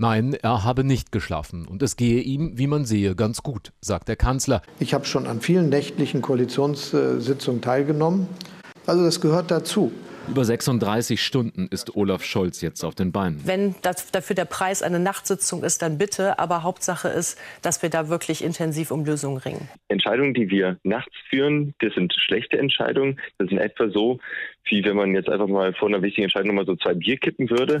Nein, er habe nicht geschlafen und es gehe ihm, wie man sehe, ganz gut, sagt der Kanzler. Ich habe schon an vielen nächtlichen Koalitionssitzungen teilgenommen. Also das gehört dazu. Über 36 Stunden ist Olaf Scholz jetzt auf den Beinen. Wenn das, dafür der Preis eine Nachtsitzung ist, dann bitte. Aber Hauptsache ist, dass wir da wirklich intensiv um Lösungen ringen. Entscheidungen, die wir nachts führen, das sind schlechte Entscheidungen. Das sind etwa so, wie wenn man jetzt einfach mal vor einer wichtigen Entscheidung mal so zwei Bier kippen würde.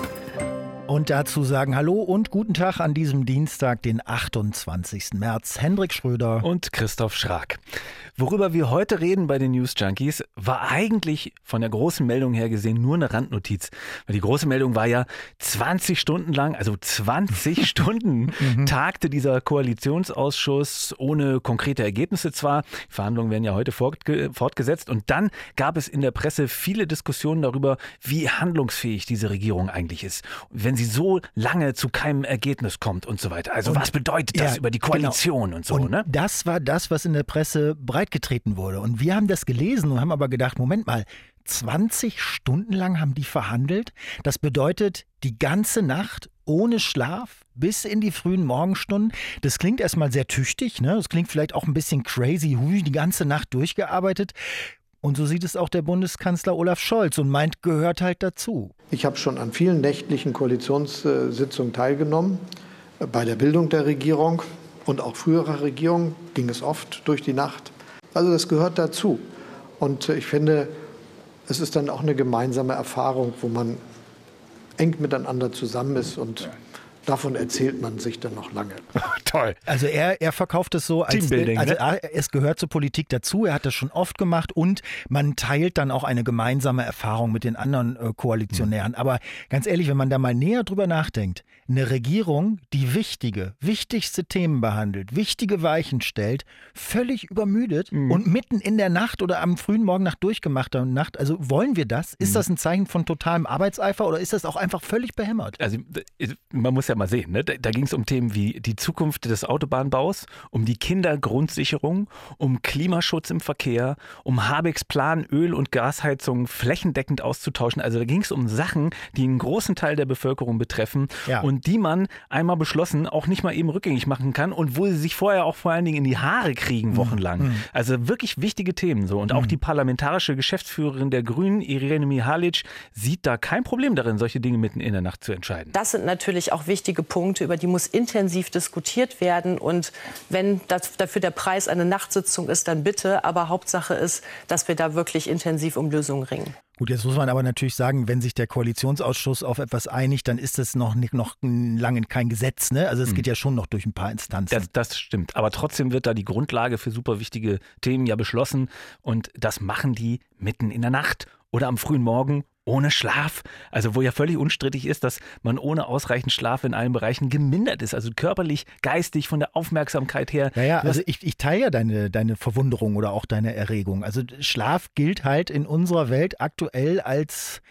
Und dazu sagen Hallo und guten Tag an diesem Dienstag, den 28. März. Hendrik Schröder und Christoph Schrag. Worüber wir heute reden bei den News Junkies, war eigentlich von der großen Meldung her gesehen nur eine Randnotiz. Weil die große Meldung war ja 20 Stunden lang, also 20 Stunden mhm. tagte dieser Koalitionsausschuss ohne konkrete Ergebnisse zwar. Die Verhandlungen werden ja heute fortgesetzt. Und dann gab es in der Presse viele Diskussionen darüber, wie handlungsfähig diese Regierung eigentlich ist. Wenn sie so lange zu keinem Ergebnis kommt und so weiter. Also und, was bedeutet das ja, über die genau. Koalition genau. und so, und ne? Das war das, was in der Presse breit breitgetreten wurde. Und wir haben das gelesen und haben aber gedacht, Moment mal, 20 Stunden lang haben die verhandelt. Das bedeutet die ganze Nacht ohne Schlaf bis in die frühen Morgenstunden. Das klingt erstmal sehr tüchtig, ne? Das klingt vielleicht auch ein bisschen crazy, hui, die ganze Nacht durchgearbeitet. Und so sieht es auch der Bundeskanzler Olaf Scholz und meint, gehört halt dazu. Ich habe schon an vielen nächtlichen Koalitionssitzungen teilgenommen. Bei der Bildung der Regierung und auch früherer Regierungen ging es oft durch die Nacht. Also das gehört dazu. Und äh, ich finde, es ist dann auch eine gemeinsame Erfahrung, wo man eng miteinander zusammen ist und davon erzählt man sich dann noch lange. Toll. Also er, er verkauft es so, als also ne? es gehört zur Politik dazu. Er hat das schon oft gemacht und man teilt dann auch eine gemeinsame Erfahrung mit den anderen äh, Koalitionären. Mhm. Aber ganz ehrlich, wenn man da mal näher drüber nachdenkt, eine Regierung, die wichtige, wichtigste Themen behandelt, wichtige Weichen stellt, völlig übermüdet mhm. und mitten in der Nacht oder am frühen Morgen nach durchgemachter Nacht. Also wollen wir das? Ist mhm. das ein Zeichen von totalem Arbeitseifer oder ist das auch einfach völlig behämmert? Also man muss ja mal sehen, ne? da, da ging es um Themen wie die Zukunft des Autobahnbaus, um die Kindergrundsicherung, um Klimaschutz im Verkehr, um Habecks Plan, Öl- und Gasheizungen flächendeckend auszutauschen. Also da ging es um Sachen, die einen großen Teil der Bevölkerung betreffen. Ja. Und die man einmal beschlossen auch nicht mal eben rückgängig machen kann und wo sie sich vorher auch vor allen Dingen in die Haare kriegen, mhm. wochenlang. Mhm. Also wirklich wichtige Themen so. Und auch mhm. die parlamentarische Geschäftsführerin der Grünen, Irene Mihalic, sieht da kein Problem darin, solche Dinge mitten in der Nacht zu entscheiden. Das sind natürlich auch wichtige Punkte, über die muss intensiv diskutiert werden. Und wenn das, dafür der Preis eine Nachtsitzung ist, dann bitte. Aber Hauptsache ist, dass wir da wirklich intensiv um Lösungen ringen. Gut, jetzt muss man aber natürlich sagen, wenn sich der Koalitionsausschuss auf etwas einigt, dann ist es noch, nicht, noch lange kein Gesetz. Ne? Also es geht hm. ja schon noch durch ein paar Instanzen. Das, das stimmt. Aber trotzdem wird da die Grundlage für super wichtige Themen ja beschlossen. Und das machen die mitten in der Nacht oder am frühen Morgen ohne Schlaf. Also wo ja völlig unstrittig ist, dass man ohne ausreichend Schlaf in allen Bereichen gemindert ist. Also körperlich, geistig, von der Aufmerksamkeit her. Ja, ja also ich, ich teile ja deine, deine Verwunderung oder auch deine Erregung. Also Schlaf gilt halt in unserer Welt aktuell als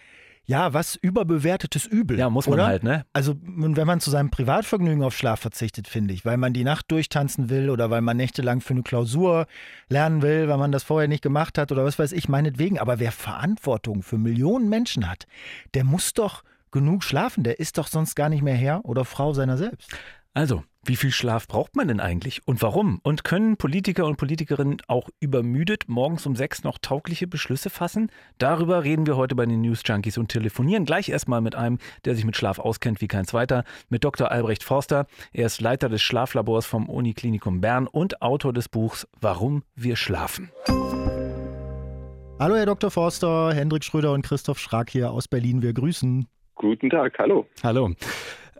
ja, was überbewertetes Übel. Ja, muss man oder? halt, ne? Also, wenn man zu seinem Privatvergnügen auf Schlaf verzichtet, finde ich, weil man die Nacht durchtanzen will oder weil man nächtelang für eine Klausur lernen will, weil man das vorher nicht gemacht hat oder was weiß ich, meinetwegen. Aber wer Verantwortung für Millionen Menschen hat, der muss doch genug schlafen. Der ist doch sonst gar nicht mehr Herr oder Frau seiner selbst. Also, wie viel Schlaf braucht man denn eigentlich und warum? Und können Politiker und Politikerinnen auch übermüdet morgens um sechs noch taugliche Beschlüsse fassen? Darüber reden wir heute bei den News Junkies und telefonieren gleich erstmal mit einem, der sich mit Schlaf auskennt wie kein zweiter, mit Dr. Albrecht Forster. Er ist Leiter des Schlaflabors vom Uniklinikum Bern und Autor des Buchs Warum wir schlafen. Hallo Herr Dr. Forster, Hendrik Schröder und Christoph Schrag hier aus Berlin. Wir grüßen. Guten Tag, hallo. Hallo.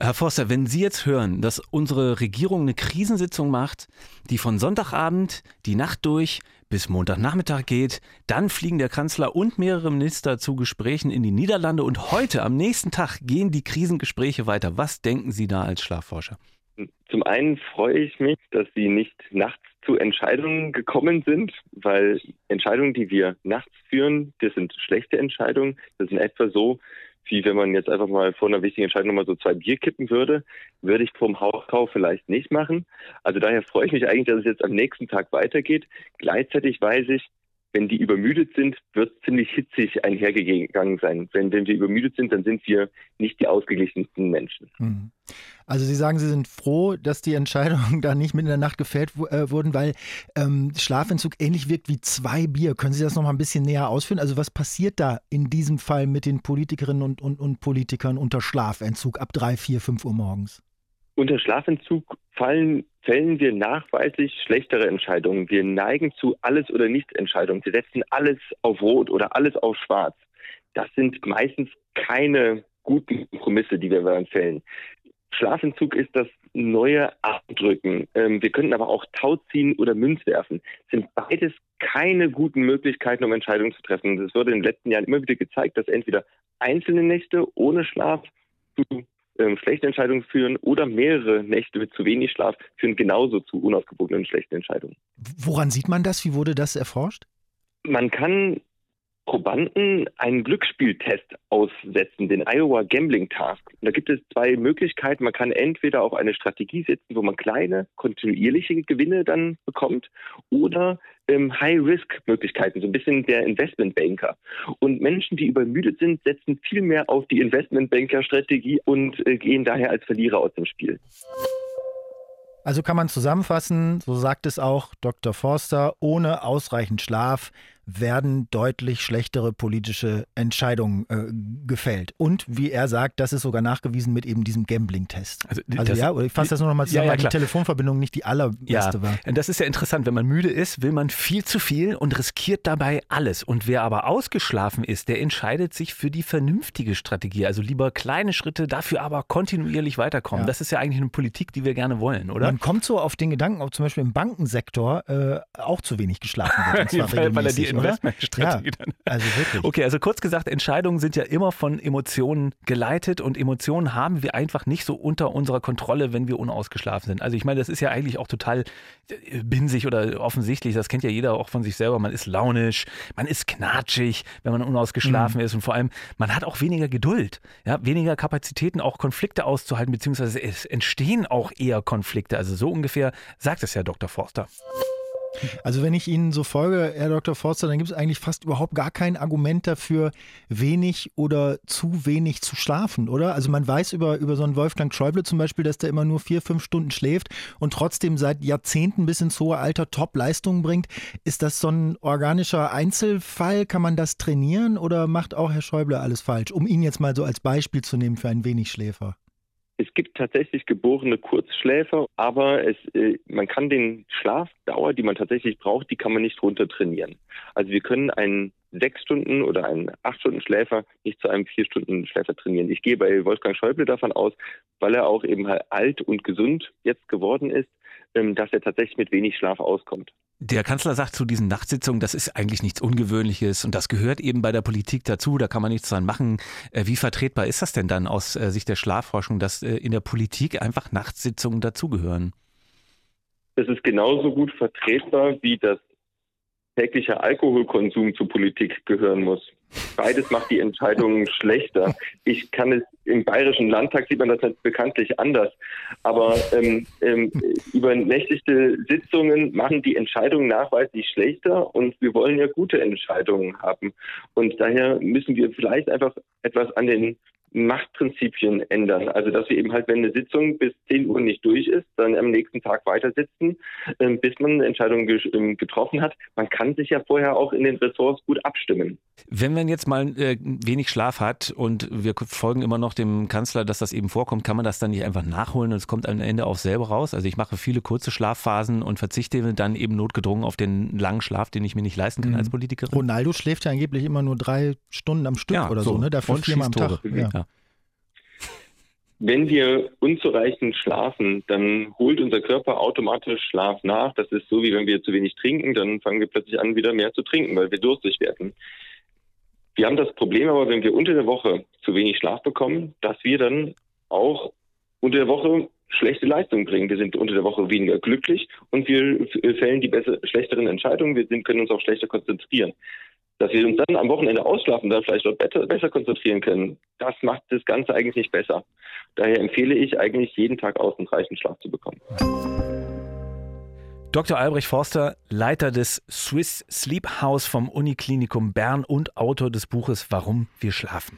Herr Forster, wenn Sie jetzt hören, dass unsere Regierung eine Krisensitzung macht, die von Sonntagabend die Nacht durch bis Montagnachmittag geht, dann fliegen der Kanzler und mehrere Minister zu Gesprächen in die Niederlande und heute, am nächsten Tag, gehen die Krisengespräche weiter. Was denken Sie da als Schlafforscher? Zum einen freue ich mich, dass Sie nicht nachts zu Entscheidungen gekommen sind, weil Entscheidungen, die wir nachts führen, das sind schlechte Entscheidungen. Das in etwa so, wie wenn man jetzt einfach mal vor einer wichtigen Entscheidung nochmal so zwei Bier kippen würde, würde ich vom Hauskauf vielleicht nicht machen. Also daher freue ich mich eigentlich, dass es jetzt am nächsten Tag weitergeht. Gleichzeitig weiß ich, wenn die übermüdet sind, wird ziemlich hitzig einhergegangen sein. Wenn, wenn wir übermüdet sind, dann sind wir nicht die ausgeglichensten Menschen. Mhm. Also Sie sagen, Sie sind froh, dass die Entscheidungen da nicht mitten in der Nacht gefällt äh, wurden, weil ähm, Schlafentzug ähnlich wirkt wie zwei Bier. Können Sie das noch mal ein bisschen näher ausführen? Also was passiert da in diesem Fall mit den Politikerinnen und, und, und Politikern unter Schlafentzug ab drei, vier, fünf Uhr morgens? Unter Schlafentzug fallen, fällen wir nachweislich schlechtere Entscheidungen. Wir neigen zu alles oder nicht Entscheidungen. Wir setzen alles auf Rot oder alles auf Schwarz. Das sind meistens keine guten Kompromisse, die wir dann fällen. Schlafentzug ist das neue Abdrücken. Ähm, wir könnten aber auch Tau ziehen oder Münz werfen. Das sind beides keine guten Möglichkeiten, um Entscheidungen zu treffen. Es wurde in den letzten Jahren immer wieder gezeigt, dass entweder einzelne Nächte ohne Schlaf zu ähm, schlechte Entscheidungen führen oder mehrere Nächte mit zu wenig Schlaf führen genauso zu unausgewogenen schlechten Entscheidungen. Woran sieht man das? Wie wurde das erforscht? Man kann Probanden einen Glücksspieltest aussetzen, den Iowa Gambling Task. Und da gibt es zwei Möglichkeiten. Man kann entweder auf eine Strategie setzen, wo man kleine, kontinuierliche Gewinne dann bekommt, oder ähm, High-Risk-Möglichkeiten, so ein bisschen der Investmentbanker. Und Menschen, die übermüdet sind, setzen viel mehr auf die Investmentbanker-Strategie und äh, gehen daher als Verlierer aus dem Spiel. Also kann man zusammenfassen, so sagt es auch Dr. Forster, ohne ausreichend Schlaf werden deutlich schlechtere politische Entscheidungen äh, gefällt. Und wie er sagt, das ist sogar nachgewiesen mit eben diesem Gambling-Test. Also, also ja, ich fasse das nur noch mal zusammen, ja, ja, weil die Telefonverbindung nicht die allerbeste ja, war. Das ist ja interessant. Wenn man müde ist, will man viel zu viel und riskiert dabei alles. Und wer aber ausgeschlafen ist, der entscheidet sich für die vernünftige Strategie. Also lieber kleine Schritte, dafür aber kontinuierlich weiterkommen. Ja. Das ist ja eigentlich eine Politik, die wir gerne wollen, oder? Man kommt so auf den Gedanken, ob zum Beispiel im Bankensektor äh, auch zu wenig geschlafen wird. Und zwar weil, weil er die Investmentstrategie ja, Also wirklich. Okay, also kurz gesagt, Entscheidungen sind ja immer von Emotionen geleitet und Emotionen haben wir einfach nicht so unter unserer Kontrolle, wenn wir unausgeschlafen sind. Also ich meine, das ist ja eigentlich auch total äh, binsig oder offensichtlich, das kennt ja jeder auch von sich selber. Man ist launisch, man ist knatschig, wenn man unausgeschlafen mhm. ist und vor allem, man hat auch weniger Geduld, ja, weniger Kapazitäten, auch Konflikte auszuhalten, beziehungsweise es entstehen auch eher Konflikte. Also so ungefähr sagt es ja Dr. Forster. Also wenn ich Ihnen so folge, Herr Dr. Forster, dann gibt es eigentlich fast überhaupt gar kein Argument dafür, wenig oder zu wenig zu schlafen, oder? Also man weiß über, über so einen Wolfgang Schäuble zum Beispiel, dass der immer nur vier, fünf Stunden schläft und trotzdem seit Jahrzehnten bis ins hohe Alter Top-Leistungen bringt. Ist das so ein organischer Einzelfall? Kann man das trainieren oder macht auch Herr Schäuble alles falsch? Um ihn jetzt mal so als Beispiel zu nehmen für einen Wenigschläfer. Es gibt tatsächlich geborene Kurzschläfer, aber es, äh, man kann den Schlafdauer, die man tatsächlich braucht, die kann man nicht runter trainieren. Also wir können einen sechs Stunden oder einen acht Stunden Schläfer nicht zu einem vier Stunden Schläfer trainieren. Ich gehe bei Wolfgang Schäuble davon aus, weil er auch eben halt alt und gesund jetzt geworden ist, ähm, dass er tatsächlich mit wenig Schlaf auskommt. Der Kanzler sagt zu diesen Nachtsitzungen, das ist eigentlich nichts Ungewöhnliches und das gehört eben bei der Politik dazu, da kann man nichts dran machen. Äh, wie vertretbar ist das denn dann aus äh, Sicht der Schlafforschung, dass äh, in der Politik einfach Nachtsitzungen dazugehören? Das ist genauso gut vertretbar, wie das täglicher Alkoholkonsum zur Politik gehören muss. Beides macht die Entscheidungen schlechter. Ich kann es im Bayerischen Landtag sieht man das halt bekanntlich anders. Aber ähm, ähm, übernächtigte Sitzungen machen die Entscheidungen nachweislich schlechter und wir wollen ja gute Entscheidungen haben. Und daher müssen wir vielleicht einfach etwas an den Machtprinzipien ändern. Also dass wir eben halt, wenn eine Sitzung bis 10 Uhr nicht durch ist, dann am nächsten Tag weiter sitzen, ähm, bis man eine Entscheidung ähm, getroffen hat. Man kann sich ja vorher auch in den Ressorts gut abstimmen. Wenn man jetzt mal äh, wenig Schlaf hat und wir folgen immer noch dem Kanzler, dass das eben vorkommt, kann man das dann nicht einfach nachholen und es kommt am Ende auch selber raus. Also ich mache viele kurze Schlafphasen und verzichte dann eben notgedrungen auf den langen Schlaf, den ich mir nicht leisten kann mhm. als Politikerin. Ronaldo schläft ja angeblich immer nur drei Stunden am Stück ja, oder so, so ne? Dafür viermal am Tag. Ja. Wenn wir unzureichend schlafen, dann holt unser Körper automatisch Schlaf nach. Das ist so, wie wenn wir zu wenig trinken, dann fangen wir plötzlich an, wieder mehr zu trinken, weil wir durstig werden. Wir haben das Problem aber, wenn wir unter der Woche zu wenig Schlaf bekommen, dass wir dann auch unter der Woche schlechte Leistungen bringen. Wir sind unter der Woche weniger glücklich und wir fällen die besser, schlechteren Entscheidungen. Wir sind, können uns auch schlechter konzentrieren. Dass wir uns dann am Wochenende ausschlafen, dann vielleicht dort besser, besser konzentrieren können, das macht das Ganze eigentlich nicht besser. Daher empfehle ich eigentlich jeden Tag ausreichend Schlaf zu bekommen. Dr. Albrecht Forster, Leiter des Swiss Sleep House vom Uniklinikum Bern und Autor des Buches Warum wir schlafen.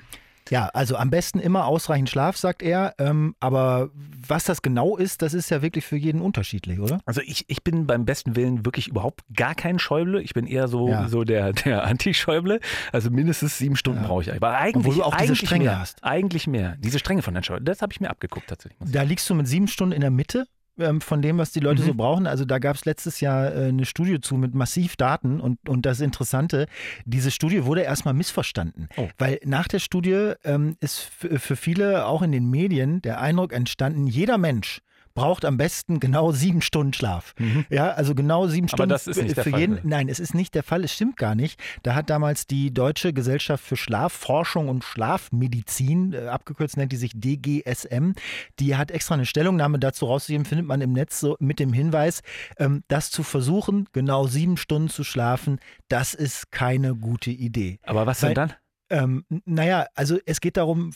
Ja, also am besten immer ausreichend Schlaf, sagt er. Ähm, aber was das genau ist, das ist ja wirklich für jeden unterschiedlich, oder? Also ich, ich bin beim besten Willen wirklich überhaupt gar kein Schäuble. Ich bin eher so, ja. so der, der Anti-Schäuble. Also mindestens sieben Stunden ja. brauche ich. Aber eigentlich, Obwohl du auch diese Strenge mehr, hast. Eigentlich mehr. Diese Strenge von der Schäuble, das habe ich mir abgeguckt tatsächlich. Da liegst du mit sieben Stunden in der Mitte ähm, von dem, was die Leute mhm. so brauchen. Also da gab es letztes Jahr äh, eine Studie zu mit massiv Daten und, und das Interessante, diese Studie wurde erstmal missverstanden. Oh. Weil nach der Studie ähm, ist für viele auch in den Medien der Eindruck entstanden, jeder Mensch braucht am besten genau sieben Stunden Schlaf. Mhm. Ja, also genau sieben Stunden. Aber das ist nicht der Fall. Jeden, nein, es ist nicht der Fall. Es stimmt gar nicht. Da hat damals die Deutsche Gesellschaft für Schlafforschung und Schlafmedizin, äh, abgekürzt nennt die sich DGSM, die hat extra eine Stellungnahme dazu rausgegeben, findet man im Netz so mit dem Hinweis, ähm, das zu versuchen, genau sieben Stunden zu schlafen, das ist keine gute Idee. Aber was Weil, denn dann? Ähm, naja, also es geht darum,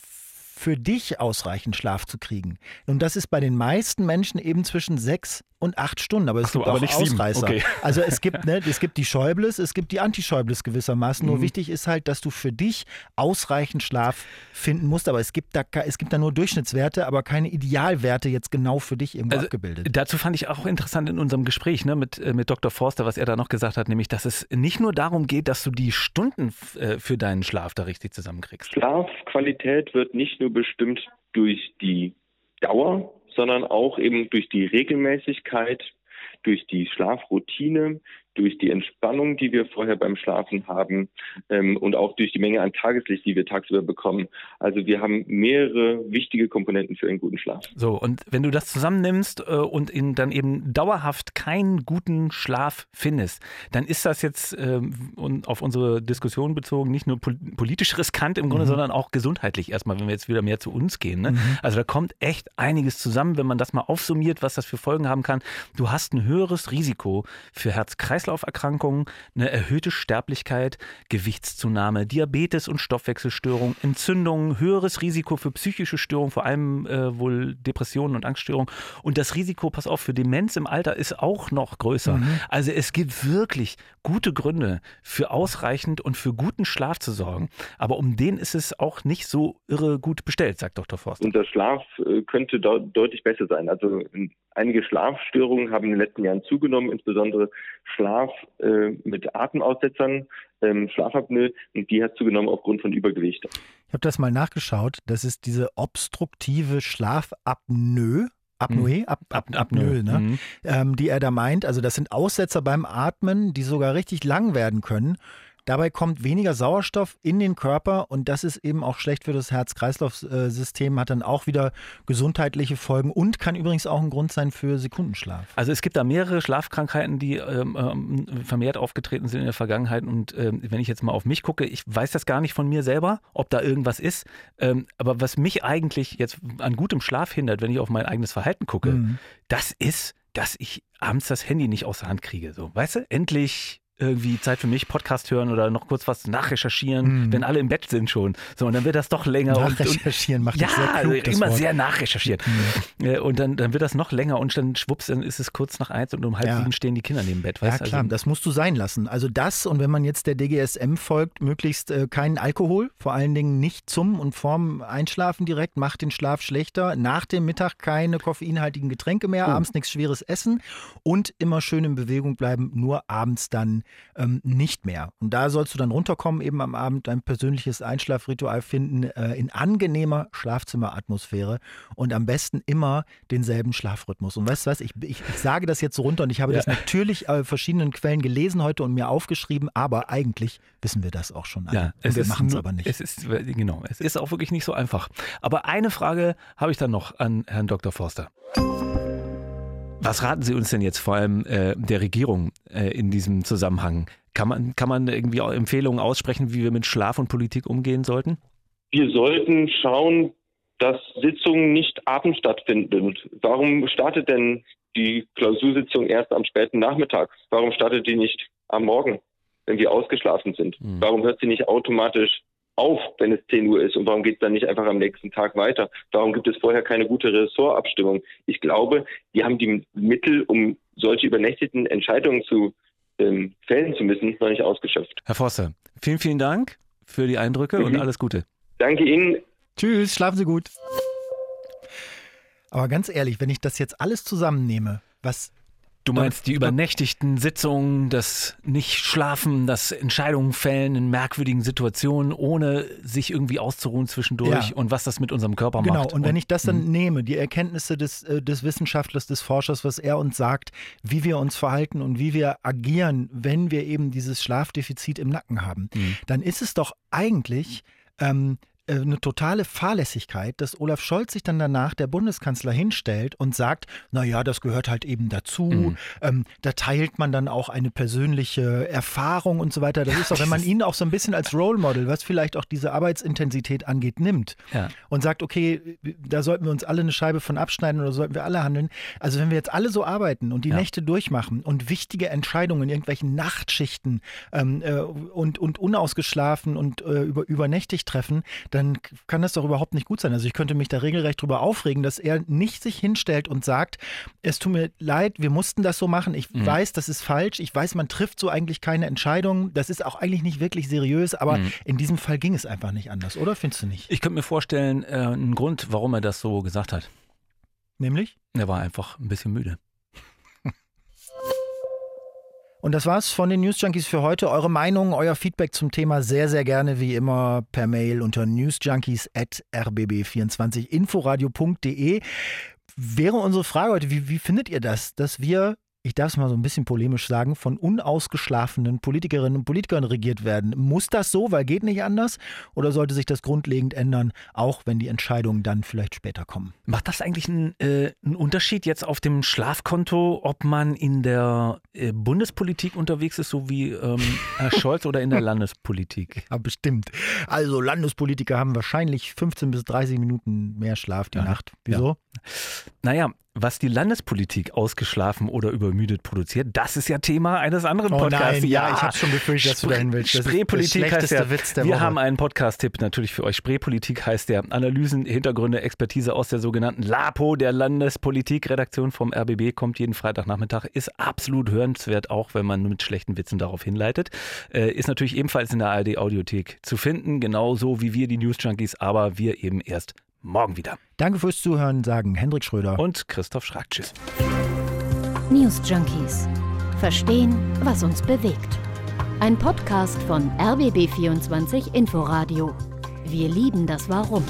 für dich ausreichend Schlaf zu kriegen. Und das ist bei den meisten Menschen eben zwischen sechs und acht Stunden, aber es so, gibt aber auch Ausreißer. Okay. Also es gibt, ne, es gibt die Schäubles, es gibt die Anti-Schäubles gewissermaßen. Mhm. Nur wichtig ist halt, dass du für dich ausreichend Schlaf finden musst. Aber es gibt da, es gibt da nur Durchschnittswerte, aber keine Idealwerte jetzt genau für dich irgendwo also, abgebildet. Dazu fand ich auch interessant in unserem Gespräch ne, mit, äh, mit Dr. Forster, was er da noch gesagt hat, nämlich, dass es nicht nur darum geht, dass du die Stunden äh, für deinen Schlaf da richtig zusammenkriegst. Schlafqualität wird nicht nur bestimmt durch die Dauer sondern auch eben durch die Regelmäßigkeit, durch die Schlafroutine, durch die Entspannung, die wir vorher beim Schlafen haben ähm, und auch durch die Menge an Tageslicht, die wir tagsüber bekommen. Also wir haben mehrere wichtige Komponenten für einen guten Schlaf. So, und wenn du das zusammennimmst äh, und in, dann eben dauerhaft keinen guten Schlaf findest, dann ist das jetzt äh, und auf unsere Diskussion bezogen nicht nur politisch riskant im Grunde, mhm. sondern auch gesundheitlich erstmal, wenn wir jetzt wieder mehr zu uns gehen. Ne? Mhm. Also da kommt echt einiges zusammen, wenn man das mal aufsummiert, was das für Folgen haben kann. Du hast ein höheres Risiko für Herz-Kreislauf Herz-Kreislauf-Erkrankungen, eine erhöhte Sterblichkeit, Gewichtszunahme, Diabetes und Stoffwechselstörungen, Entzündungen, höheres Risiko für psychische Störungen, vor allem äh, wohl Depressionen und Angststörungen. Und das Risiko, pass auf, für Demenz im Alter ist auch noch größer. Mhm. Also es gibt wirklich gute Gründe für ausreichend und für guten Schlaf zu sorgen. Aber um den ist es auch nicht so irre gut bestellt, sagt Dr. Forst. Und der Schlaf äh, könnte deutlich besser sein. Also einige Schlafstörungen haben in den letzten Jahren zugenommen, insbesondere Schlaf äh, mit Atemaussetzern, ähm, Schlafapnoe, und die hat zugenommen aufgrund von Übergewicht. Ich habe das mal nachgeschaut. Das ist diese obstruktive Schlafapnoe. Apnoe, Ap Ap Apnoe, ne? Mhm. Ähm, die er da meint. Also das sind Aussetzer beim Atmen, die sogar richtig lang werden können. Dabei kommt weniger Sauerstoff in den Körper und das ist eben auch schlecht für das Herz-Kreislauf-System, hat dann auch wieder gesundheitliche Folgen und kann übrigens auch ein Grund sein für Sekundenschlaf. Also es gibt da mehrere Schlafkrankheiten, die ähm, ähm, vermehrt aufgetreten sind in der Vergangenheit und ähm, wenn ich jetzt mal auf mich gucke, ich weiß das gar nicht von mir selber, ob da irgendwas ist, ähm, aber was mich eigentlich jetzt an gutem Schlaf hindert, wenn ich auf mein eigenes Verhalten gucke, mhm. das ist, dass ich abends das Handy nicht aus der Hand kriege. So, weißt du, endlich irgendwie Zeit für mich, Podcast hören oder noch kurz was nachrecherchieren, mm. wenn alle im Bett sind schon. So, und dann wird das doch länger. Nachrecherchieren und, macht ja, sehr klug, also immer Wort. sehr nachrecherchiert. Mm. Und dann, dann wird das noch länger und dann schwupps, dann ist es kurz nach eins und um halb ja. sieben stehen die Kinder neben dem Bett. Weißt? Ja, klar, also, das musst du sein lassen. Also das und wenn man jetzt der DGSM folgt, möglichst äh, keinen Alkohol, vor allen Dingen nicht zum und vorm Einschlafen direkt, macht den Schlaf schlechter. Nach dem Mittag keine koffeinhaltigen Getränke mehr, oh. abends nichts schweres essen und immer schön in Bewegung bleiben, nur abends dann ähm, nicht mehr. Und da sollst du dann runterkommen, eben am Abend dein persönliches Einschlafritual finden, äh, in angenehmer Schlafzimmeratmosphäre und am besten immer denselben Schlafrhythmus. Und weißt du was, ich, ich, ich sage das jetzt so runter und ich habe ja. das natürlich in verschiedenen Quellen gelesen heute und mir aufgeschrieben, aber eigentlich wissen wir das auch schon. Alle. Ja, es wir machen es aber nicht. Es ist, genau, es ist auch wirklich nicht so einfach. Aber eine Frage habe ich dann noch an Herrn Dr. Forster. Was raten Sie uns denn jetzt vor allem äh, der Regierung äh, in diesem Zusammenhang? Kann man, kann man irgendwie auch Empfehlungen aussprechen, wie wir mit Schlaf und Politik umgehen sollten? Wir sollten schauen, dass Sitzungen nicht abends stattfinden. Warum startet denn die Klausursitzung erst am späten Nachmittag? Warum startet die nicht am Morgen? wenn wir ausgeschlafen sind? Mhm. Warum hört sie nicht automatisch auf, wenn es 10 Uhr ist? Und warum geht es dann nicht einfach am nächsten Tag weiter? Warum gibt es vorher keine gute Ressortabstimmung? Ich glaube, die haben die Mittel, um solche übernächtigen Entscheidungen zu ähm, fällen zu müssen, noch nicht ausgeschöpft. Herr Forster, vielen, vielen Dank für die Eindrücke mhm. und alles Gute. Danke Ihnen. Tschüss, schlafen Sie gut. Aber ganz ehrlich, wenn ich das jetzt alles zusammennehme, was Du meinst die übernächtigten Sitzungen, das Nicht-Schlafen, das Entscheidungen fällen in merkwürdigen Situationen, ohne sich irgendwie auszuruhen zwischendurch ja. und was das mit unserem Körper genau. macht. Genau, und wenn ich das dann mh. nehme, die Erkenntnisse des, äh, des Wissenschaftlers, des Forschers, was er uns sagt, wie wir uns verhalten und wie wir agieren, wenn wir eben dieses Schlafdefizit im Nacken haben, mhm. dann ist es doch eigentlich ähm, äh, eine totale Fahrlässigkeit, dass Olaf Scholz sich dann danach der Bundeskanzler hinstellt und sagt, naja, das gehört halt eben dazu. Mhm. Ähm, da teilt man dann auch eine persönliche Erfahrung und so weiter. Das ist auch, wenn man ihn auch so ein bisschen als Role Model, was vielleicht auch diese Arbeitsintensität angeht, nimmt ja. und sagt, okay, da sollten wir uns alle eine Scheibe von abschneiden oder sollten wir alle handeln. Also wenn wir jetzt alle so arbeiten und die ja. Nächte durchmachen und wichtige Entscheidungen in irgendwelchen Nachtschichten ähm, äh, und, und unausgeschlafen und äh, über, übernächtig treffen, dann dann kann das doch überhaupt nicht gut sein. Also ich könnte mich da regelrecht darüber aufregen, dass er nicht sich hinstellt und sagt, es tut mir leid, wir mussten das so machen. Ich mhm. weiß, das ist falsch. Ich weiß, man trifft so eigentlich keine Entscheidung. Das ist auch eigentlich nicht wirklich seriös, aber mhm. in diesem Fall ging es einfach nicht anders, oder findest du nicht? Ich könnte mir vorstellen, äh, einen Grund, warum er das so gesagt hat. Nämlich? Er war einfach ein bisschen müde. Und das war's von den News Junkies für heute. Eure Meinung, euer Feedback zum Thema sehr, sehr gerne wie immer per Mail unter newsjunkies.rbb24inforadio.de. Wäre unsere Frage heute, wie, wie findet ihr das, dass wir ich darf es mal so ein bisschen polemisch sagen, von unausgeschlafenen Politikerinnen und Politikern regiert werden. Muss das so, weil geht nicht anders? Oder sollte sich das grundlegend ändern, auch wenn die Entscheidungen dann vielleicht später kommen? Macht das eigentlich einen, äh, einen Unterschied jetzt auf dem Schlafkonto, ob man in der äh, Bundespolitik unterwegs ist, so wie ähm, Herr Scholz, oder in der Landespolitik? Ja, bestimmt. Also Landespolitiker haben wahrscheinlich 15 bis 30 Minuten mehr Schlaf die ja, Nacht. Wieso? Ja. Naja, was die Landespolitik ausgeschlafen oder übermüdet produziert, das ist ja Thema eines anderen oh Podcasts. Nein, ja, ja, ich habe schon befürchtet, dass du dahin willst. Das Spreepolitik heißt ja, Witz der wir Woche. haben einen Podcast-Tipp natürlich für euch. Spreepolitik heißt der Analysen, Hintergründe, Expertise aus der sogenannten LAPO, der Landespolitik-Redaktion vom RBB, kommt jeden Freitagnachmittag, ist absolut hörenswert, auch wenn man mit schlechten Witzen darauf hinleitet. Äh, ist natürlich ebenfalls in der ARD-Audiothek zu finden, genauso wie wir die News Junkies, aber wir eben erst morgen wieder. Danke fürs Zuhören, sagen Hendrik Schröder und Christoph Schrag. Tschüss. News Junkies. Verstehen, was uns bewegt. Ein Podcast von RBB24 Inforadio. Wir lieben das Warum.